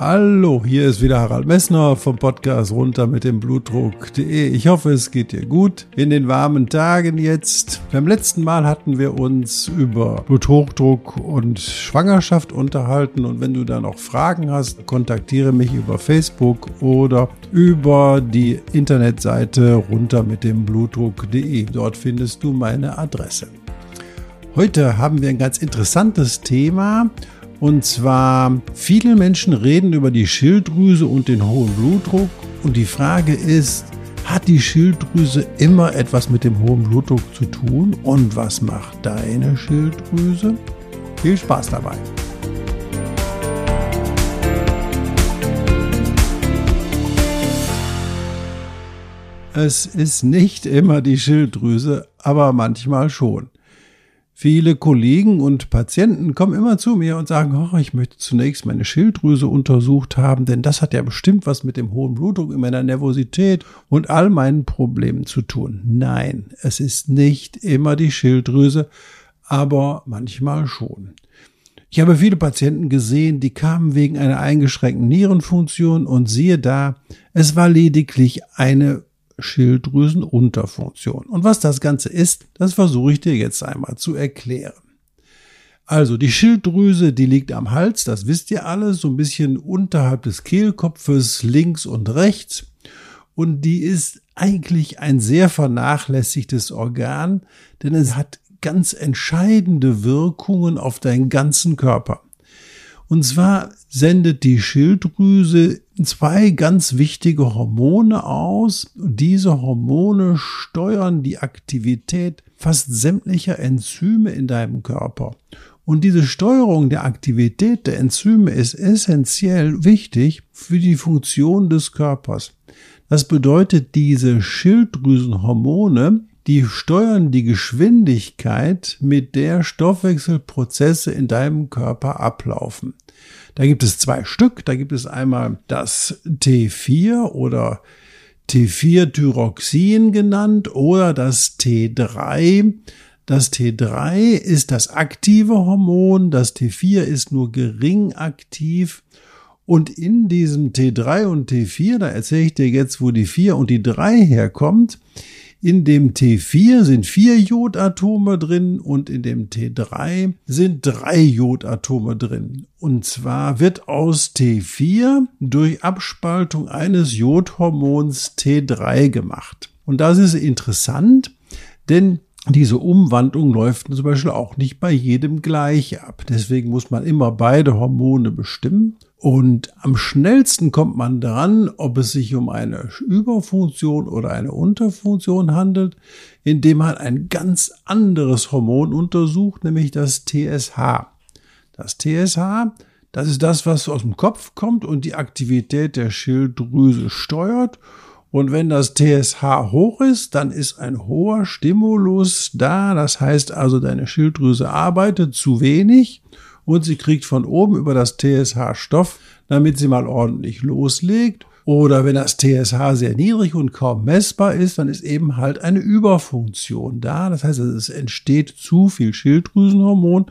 Hallo, hier ist wieder Harald Messner vom Podcast runter mit dem Blutdruck.de. Ich hoffe, es geht dir gut in den warmen Tagen jetzt. Beim letzten Mal hatten wir uns über Bluthochdruck und Schwangerschaft unterhalten und wenn du da noch Fragen hast, kontaktiere mich über Facebook oder über die Internetseite runter mit dem Blutdruck.de. Dort findest du meine Adresse. Heute haben wir ein ganz interessantes Thema und zwar, viele Menschen reden über die Schilddrüse und den hohen Blutdruck. Und die Frage ist, hat die Schilddrüse immer etwas mit dem hohen Blutdruck zu tun? Und was macht deine Schilddrüse? Viel Spaß dabei! Es ist nicht immer die Schilddrüse, aber manchmal schon. Viele Kollegen und Patienten kommen immer zu mir und sagen, oh, ich möchte zunächst meine Schilddrüse untersucht haben, denn das hat ja bestimmt was mit dem hohen Blutdruck in meiner Nervosität und all meinen Problemen zu tun. Nein, es ist nicht immer die Schilddrüse, aber manchmal schon. Ich habe viele Patienten gesehen, die kamen wegen einer eingeschränkten Nierenfunktion und siehe da, es war lediglich eine Schilddrüsenunterfunktion. Und was das Ganze ist, das versuche ich dir jetzt einmal zu erklären. Also die Schilddrüse, die liegt am Hals, das wisst ihr alle, so ein bisschen unterhalb des Kehlkopfes, links und rechts. Und die ist eigentlich ein sehr vernachlässigtes Organ, denn es hat ganz entscheidende Wirkungen auf deinen ganzen Körper. Und zwar sendet die Schilddrüse zwei ganz wichtige Hormone aus. Diese Hormone steuern die Aktivität fast sämtlicher Enzyme in deinem Körper. Und diese Steuerung der Aktivität der Enzyme ist essentiell wichtig für die Funktion des Körpers. Das bedeutet, diese Schilddrüsenhormone die steuern die Geschwindigkeit, mit der Stoffwechselprozesse in deinem Körper ablaufen. Da gibt es zwei Stück. Da gibt es einmal das T4 oder T4-Thyroxin genannt oder das T3. Das T3 ist das aktive Hormon, das T4 ist nur gering aktiv. Und in diesem T3 und T4, da erzähle ich dir jetzt, wo die 4 und die 3 herkommt, in dem T4 sind vier Jodatome drin und in dem T3 sind drei Jodatome drin. Und zwar wird aus T4 durch Abspaltung eines Jodhormons T3 gemacht. Und das ist interessant, denn diese Umwandlung läuft zum Beispiel auch nicht bei jedem gleich ab. Deswegen muss man immer beide Hormone bestimmen. Und am schnellsten kommt man dran, ob es sich um eine Überfunktion oder eine Unterfunktion handelt, indem man ein ganz anderes Hormon untersucht, nämlich das TSH. Das TSH, das ist das, was aus dem Kopf kommt und die Aktivität der Schilddrüse steuert. Und wenn das TSH hoch ist, dann ist ein hoher Stimulus da. Das heißt also, deine Schilddrüse arbeitet zu wenig und sie kriegt von oben über das TSH Stoff, damit sie mal ordentlich loslegt. Oder wenn das TSH sehr niedrig und kaum messbar ist, dann ist eben halt eine Überfunktion da. Das heißt, es entsteht zu viel Schilddrüsenhormon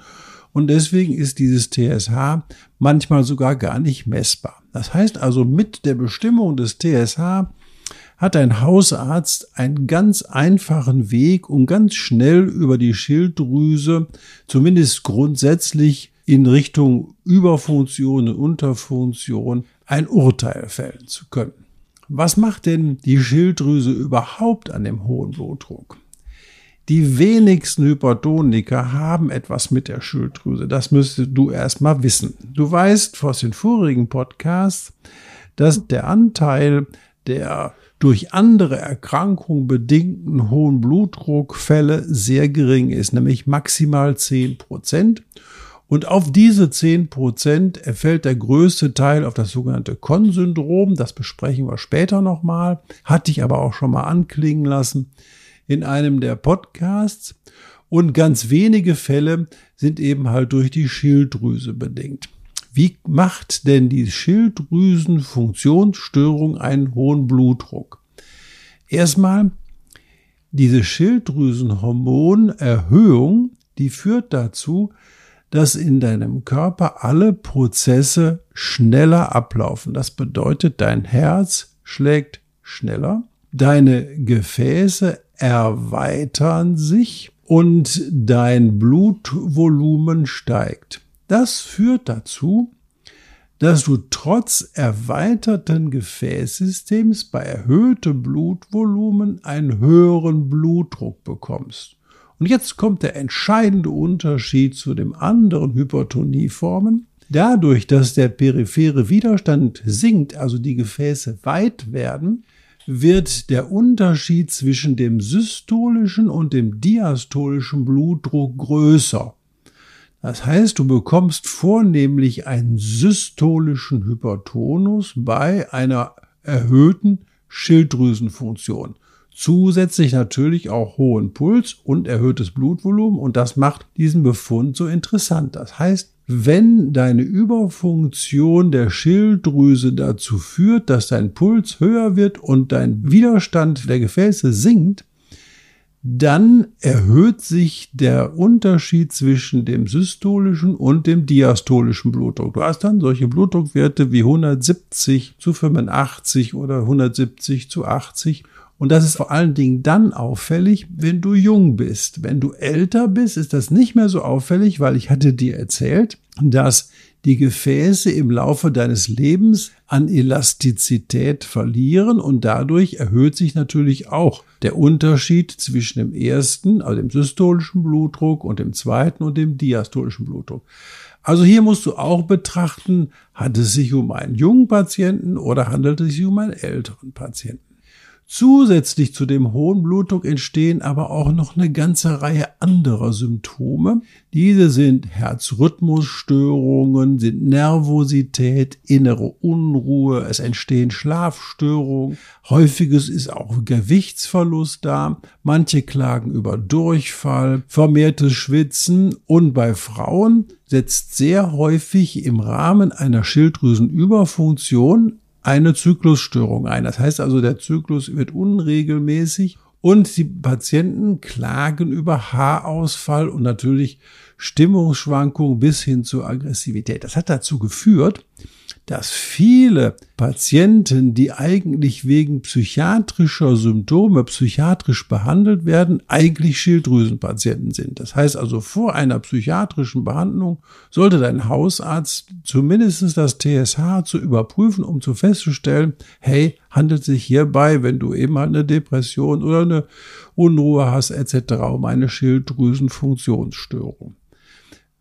und deswegen ist dieses TSH manchmal sogar gar nicht messbar. Das heißt also, mit der Bestimmung des TSH hat ein Hausarzt einen ganz einfachen Weg, um ganz schnell über die Schilddrüse, zumindest grundsätzlich in Richtung Überfunktion und Unterfunktion ein Urteil fällen zu können. Was macht denn die Schilddrüse überhaupt an dem hohen Blutdruck? Die wenigsten Hypertoniker haben etwas mit der Schilddrüse. Das müsstest du erstmal wissen. Du weißt aus den vorigen Podcasts, dass der Anteil der durch andere Erkrankungen bedingten hohen Blutdruckfälle sehr gering ist, nämlich maximal 10 Prozent. Und auf diese 10 Prozent erfällt der größte Teil auf das sogenannte Con-Syndrom. Das besprechen wir später nochmal. Hatte ich aber auch schon mal anklingen lassen in einem der Podcasts. Und ganz wenige Fälle sind eben halt durch die Schilddrüse bedingt. Wie macht denn die Schilddrüsenfunktionsstörung einen hohen Blutdruck? Erstmal, diese Schilddrüsenhormonerhöhung, die führt dazu, dass in deinem Körper alle Prozesse schneller ablaufen. Das bedeutet, dein Herz schlägt schneller, deine Gefäße erweitern sich und dein Blutvolumen steigt. Das führt dazu, dass du trotz erweiterten Gefäßsystems bei erhöhtem Blutvolumen einen höheren Blutdruck bekommst. Und jetzt kommt der entscheidende Unterschied zu den anderen Hypertonieformen. Dadurch, dass der periphere Widerstand sinkt, also die Gefäße weit werden, wird der Unterschied zwischen dem systolischen und dem diastolischen Blutdruck größer. Das heißt, du bekommst vornehmlich einen systolischen Hypertonus bei einer erhöhten Schilddrüsenfunktion. Zusätzlich natürlich auch hohen Puls und erhöhtes Blutvolumen und das macht diesen Befund so interessant. Das heißt, wenn deine Überfunktion der Schilddrüse dazu führt, dass dein Puls höher wird und dein Widerstand der Gefäße sinkt, dann erhöht sich der Unterschied zwischen dem systolischen und dem diastolischen Blutdruck. Du hast dann solche Blutdruckwerte wie 170 zu 85 oder 170 zu 80 und das ist vor allen Dingen dann auffällig, wenn du jung bist. Wenn du älter bist, ist das nicht mehr so auffällig, weil ich hatte dir erzählt, dass die Gefäße im Laufe deines Lebens an Elastizität verlieren und dadurch erhöht sich natürlich auch der Unterschied zwischen dem ersten, also dem systolischen Blutdruck und dem zweiten und dem diastolischen Blutdruck. Also hier musst du auch betrachten, handelt es sich um einen jungen Patienten oder handelt es sich um einen älteren Patienten. Zusätzlich zu dem hohen Blutdruck entstehen aber auch noch eine ganze Reihe anderer Symptome. Diese sind Herzrhythmusstörungen, sind Nervosität, innere Unruhe, es entstehen Schlafstörungen. Häufiges ist auch Gewichtsverlust da. Manche klagen über Durchfall, vermehrtes Schwitzen und bei Frauen setzt sehr häufig im Rahmen einer Schilddrüsenüberfunktion eine Zyklusstörung ein. Das heißt also, der Zyklus wird unregelmäßig und die Patienten klagen über Haarausfall und natürlich Stimmungsschwankungen bis hin zur Aggressivität. Das hat dazu geführt, dass viele Patienten, die eigentlich wegen psychiatrischer Symptome psychiatrisch behandelt werden, eigentlich Schilddrüsenpatienten sind. Das heißt also, vor einer psychiatrischen Behandlung sollte dein Hausarzt zumindest das TSH zu überprüfen, um zu festzustellen, hey, handelt sich hierbei, wenn du eben halt eine Depression oder eine Unruhe hast etc., um eine Schilddrüsenfunktionsstörung.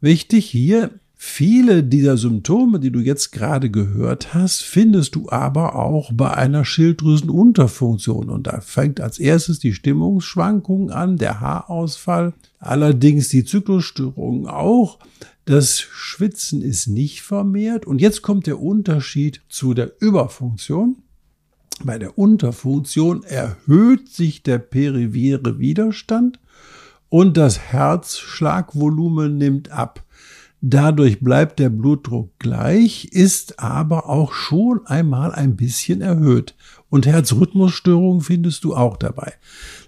Wichtig hier Viele dieser Symptome, die du jetzt gerade gehört hast, findest du aber auch bei einer Schilddrüsenunterfunktion. Und da fängt als erstes die Stimmungsschwankung an, der Haarausfall, allerdings die Zyklusstörungen auch. Das Schwitzen ist nicht vermehrt. Und jetzt kommt der Unterschied zu der Überfunktion. Bei der Unterfunktion erhöht sich der perivere Widerstand und das Herzschlagvolumen nimmt ab. Dadurch bleibt der Blutdruck gleich, ist aber auch schon einmal ein bisschen erhöht. Und Herzrhythmusstörungen findest du auch dabei.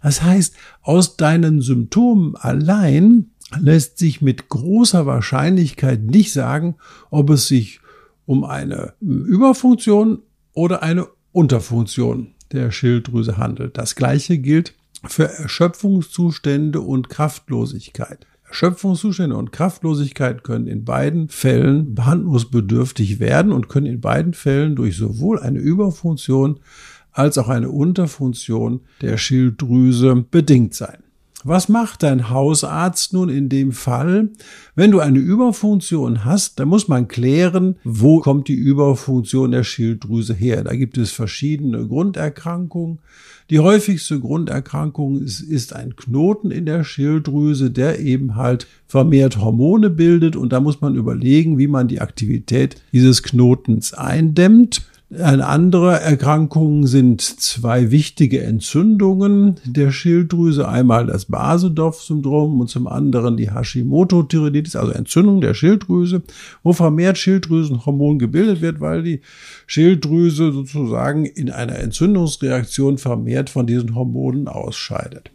Das heißt, aus deinen Symptomen allein lässt sich mit großer Wahrscheinlichkeit nicht sagen, ob es sich um eine Überfunktion oder eine Unterfunktion der Schilddrüse handelt. Das gleiche gilt für Erschöpfungszustände und Kraftlosigkeit. Erschöpfungszustände und Kraftlosigkeit können in beiden Fällen behandlungsbedürftig werden und können in beiden Fällen durch sowohl eine Überfunktion als auch eine Unterfunktion der Schilddrüse bedingt sein. Was macht dein Hausarzt nun in dem Fall? Wenn du eine Überfunktion hast, dann muss man klären, wo kommt die Überfunktion der Schilddrüse her. Da gibt es verschiedene Grunderkrankungen. Die häufigste Grunderkrankung ist, ist ein Knoten in der Schilddrüse, der eben halt vermehrt Hormone bildet und da muss man überlegen, wie man die Aktivität dieses Knotens eindämmt. Eine andere Erkrankung sind zwei wichtige Entzündungen der Schilddrüse. Einmal das Basedorf-Syndrom und zum anderen die Hashimoto-Thyreoiditis, also Entzündung der Schilddrüse, wo vermehrt Schilddrüsenhormon gebildet wird, weil die Schilddrüse sozusagen in einer Entzündungsreaktion vermehrt von diesen Hormonen ausscheidet.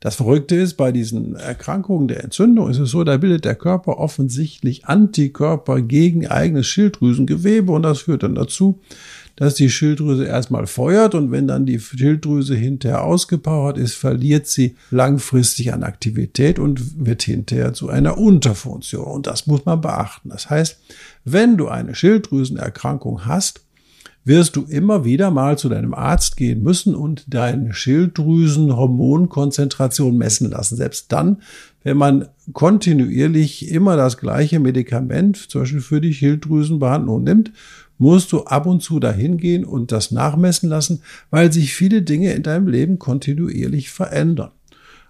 Das Verrückte ist, bei diesen Erkrankungen der Entzündung ist es so, da bildet der Körper offensichtlich Antikörper gegen eigenes Schilddrüsengewebe und das führt dann dazu, dass die Schilddrüse erstmal feuert und wenn dann die Schilddrüse hinterher ausgepowert ist, verliert sie langfristig an Aktivität und wird hinterher zu einer Unterfunktion. Und das muss man beachten. Das heißt, wenn du eine Schilddrüsenerkrankung hast, wirst du immer wieder mal zu deinem Arzt gehen müssen und deine Schilddrüsenhormonkonzentration messen lassen. Selbst dann, wenn man kontinuierlich immer das gleiche Medikament, zum Beispiel für die Schilddrüsenbehandlung nimmt, musst du ab und zu dahin gehen und das nachmessen lassen, weil sich viele Dinge in deinem Leben kontinuierlich verändern.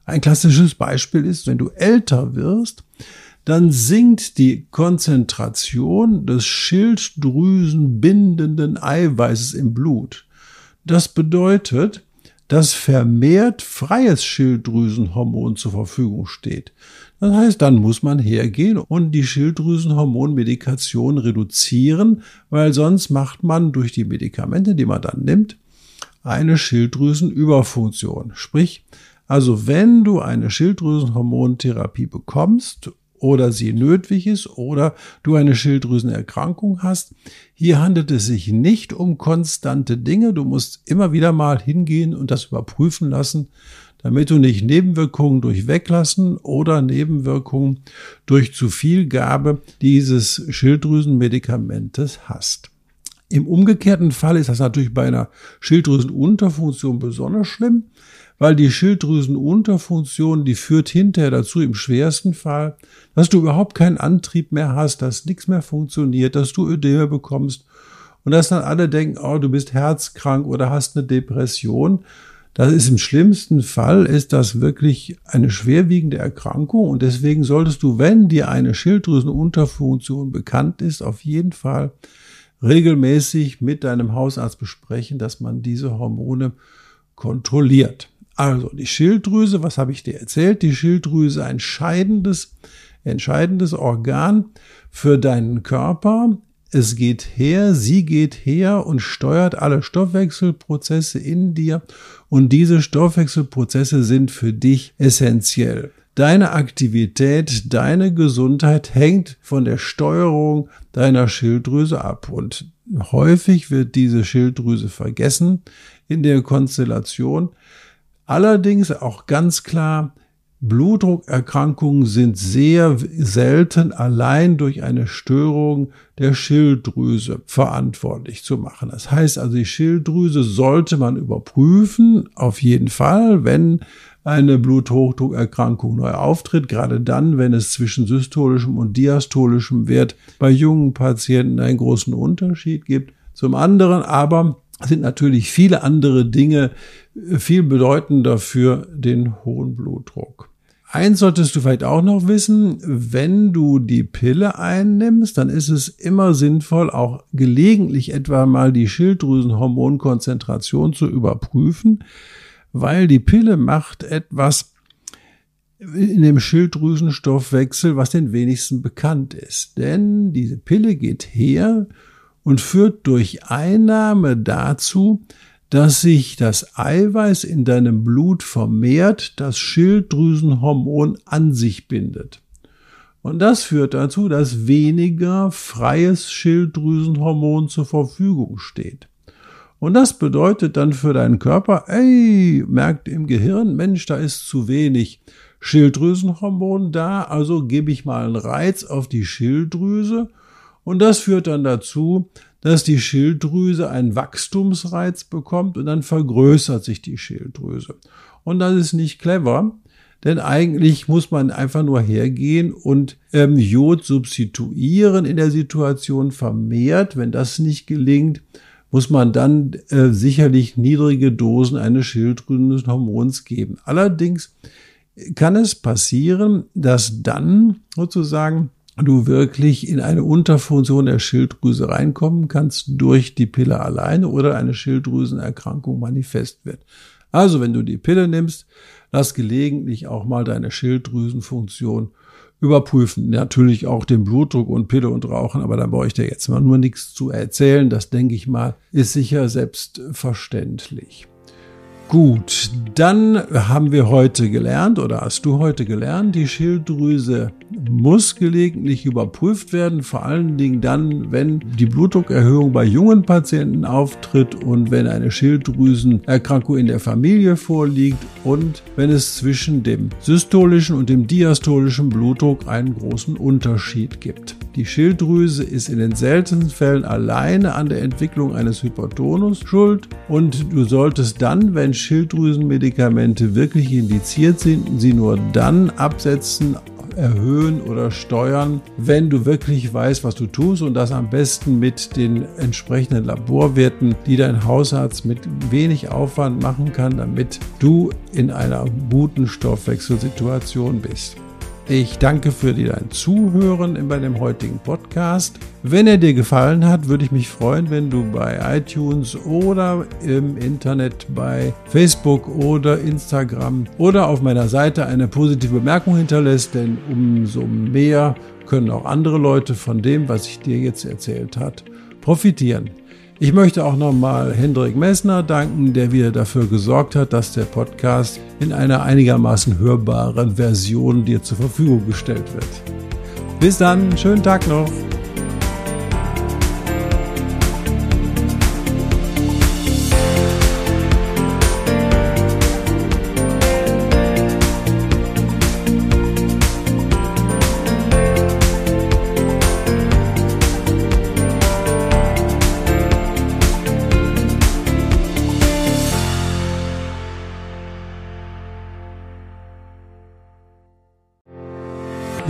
Ein klassisches Beispiel ist, wenn du älter wirst, dann sinkt die Konzentration des schilddrüsenbindenden Eiweißes im Blut. Das bedeutet, dass vermehrt freies Schilddrüsenhormon zur Verfügung steht. Das heißt, dann muss man hergehen und die Schilddrüsenhormonmedikation reduzieren, weil sonst macht man durch die Medikamente, die man dann nimmt, eine Schilddrüsenüberfunktion. Sprich, also wenn du eine Schilddrüsenhormontherapie bekommst oder sie nötig ist oder du eine Schilddrüsenerkrankung hast. Hier handelt es sich nicht um konstante Dinge. Du musst immer wieder mal hingehen und das überprüfen lassen, damit du nicht Nebenwirkungen durch Weglassen oder Nebenwirkungen durch zu viel Gabe dieses Schilddrüsenmedikamentes hast. Im umgekehrten Fall ist das natürlich bei einer Schilddrüsenunterfunktion besonders schlimm weil die Schilddrüsenunterfunktion, die führt hinterher dazu im schwersten Fall, dass du überhaupt keinen Antrieb mehr hast, dass nichts mehr funktioniert, dass du Ödeme bekommst und dass dann alle denken, oh, du bist herzkrank oder hast eine Depression. Das ist im schlimmsten Fall, ist das wirklich eine schwerwiegende Erkrankung und deswegen solltest du, wenn dir eine Schilddrüsenunterfunktion bekannt ist, auf jeden Fall regelmäßig mit deinem Hausarzt besprechen, dass man diese Hormone kontrolliert. Also die Schilddrüse, was habe ich dir erzählt? Die Schilddrüse ein entscheidendes, entscheidendes Organ für deinen Körper. Es geht her, sie geht her und steuert alle Stoffwechselprozesse in dir und diese Stoffwechselprozesse sind für dich essentiell. Deine Aktivität, deine Gesundheit hängt von der Steuerung deiner Schilddrüse ab und häufig wird diese Schilddrüse vergessen in der Konstellation, Allerdings auch ganz klar, Blutdruckerkrankungen sind sehr selten allein durch eine Störung der Schilddrüse verantwortlich zu machen. Das heißt also, die Schilddrüse sollte man überprüfen, auf jeden Fall, wenn eine Bluthochdruckerkrankung neu auftritt, gerade dann, wenn es zwischen systolischem und diastolischem Wert bei jungen Patienten einen großen Unterschied gibt. Zum anderen aber sind natürlich viele andere Dinge äh, viel bedeutender für den hohen Blutdruck. Eins solltest du vielleicht auch noch wissen, wenn du die Pille einnimmst, dann ist es immer sinnvoll, auch gelegentlich etwa mal die Schilddrüsenhormonkonzentration zu überprüfen, weil die Pille macht etwas in dem Schilddrüsenstoffwechsel, was den wenigsten bekannt ist. Denn diese Pille geht her und führt durch Einnahme dazu, dass sich das Eiweiß in deinem Blut vermehrt, das Schilddrüsenhormon an sich bindet. Und das führt dazu, dass weniger freies Schilddrüsenhormon zur Verfügung steht. Und das bedeutet dann für deinen Körper, ey, merkt im Gehirn, Mensch, da ist zu wenig Schilddrüsenhormon da, also gebe ich mal einen Reiz auf die Schilddrüse und das führt dann dazu, dass die Schilddrüse einen Wachstumsreiz bekommt und dann vergrößert sich die Schilddrüse. Und das ist nicht clever, denn eigentlich muss man einfach nur hergehen und ähm, Jod substituieren in der Situation vermehrt. Wenn das nicht gelingt, muss man dann äh, sicherlich niedrige Dosen eines Schilddrüsenhormons geben. Allerdings kann es passieren, dass dann sozusagen du wirklich in eine Unterfunktion der Schilddrüse reinkommen kannst durch die Pille alleine oder eine Schilddrüsenerkrankung manifest wird. Also wenn du die Pille nimmst, lass gelegentlich auch mal deine Schilddrüsenfunktion überprüfen. Natürlich auch den Blutdruck und Pille und Rauchen, aber da brauche ich dir jetzt mal nur nichts zu erzählen. Das denke ich mal, ist sicher selbstverständlich. Gut, dann haben wir heute gelernt oder hast du heute gelernt, die Schilddrüse muss gelegentlich überprüft werden, vor allen Dingen dann, wenn die Blutdruckerhöhung bei jungen Patienten auftritt und wenn eine Schilddrüsenerkrankung in der Familie vorliegt und wenn es zwischen dem systolischen und dem diastolischen Blutdruck einen großen Unterschied gibt. Die Schilddrüse ist in den seltensten Fällen alleine an der Entwicklung eines Hypertonus schuld und du solltest dann, wenn Schilddrüsenmedikamente wirklich indiziert sind, sie nur dann absetzen, erhöhen oder steuern, wenn du wirklich weißt, was du tust und das am besten mit den entsprechenden Laborwerten, die dein Hausarzt mit wenig Aufwand machen kann, damit du in einer guten Stoffwechselsituation bist. Ich danke für dein Zuhören bei dem heutigen Podcast. Wenn er dir gefallen hat, würde ich mich freuen, wenn du bei iTunes oder im Internet bei Facebook oder Instagram oder auf meiner Seite eine positive Bemerkung hinterlässt, denn umso mehr können auch andere Leute von dem, was ich dir jetzt erzählt habe, profitieren. Ich möchte auch nochmal Hendrik Messner danken, der wieder dafür gesorgt hat, dass der Podcast in einer einigermaßen hörbaren Version dir zur Verfügung gestellt wird. Bis dann, schönen Tag noch.